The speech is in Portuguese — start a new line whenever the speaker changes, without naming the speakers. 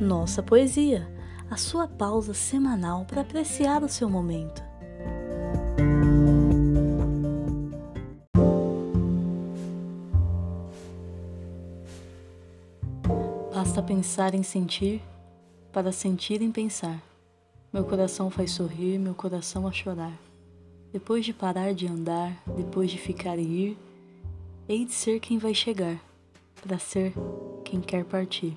Nossa Poesia, a sua pausa semanal para apreciar o seu momento. Basta pensar em sentir para sentir em pensar. Meu coração faz sorrir, meu coração a chorar. Depois de parar de andar, depois de ficar e ir, hei de ser quem vai chegar, para ser quem quer partir.